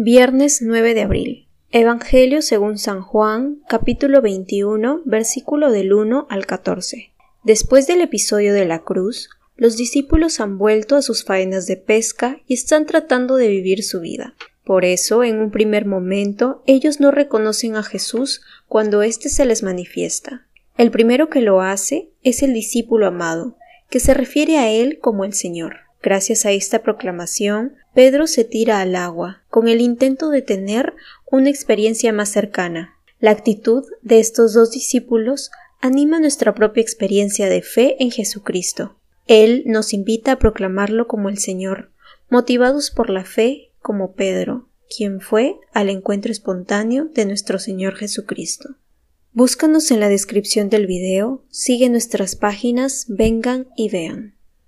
Viernes 9 de abril. Evangelio según San Juan, capítulo 21, versículo del 1 al 14. Después del episodio de la cruz, los discípulos han vuelto a sus faenas de pesca y están tratando de vivir su vida. Por eso, en un primer momento, ellos no reconocen a Jesús cuando éste se les manifiesta. El primero que lo hace es el discípulo amado, que se refiere a él como el Señor. Gracias a esta proclamación, Pedro se tira al agua, con el intento de tener una experiencia más cercana. La actitud de estos dos discípulos anima nuestra propia experiencia de fe en Jesucristo. Él nos invita a proclamarlo como el Señor, motivados por la fe como Pedro, quien fue al encuentro espontáneo de nuestro Señor Jesucristo. Búscanos en la descripción del video, sigue nuestras páginas, vengan y vean.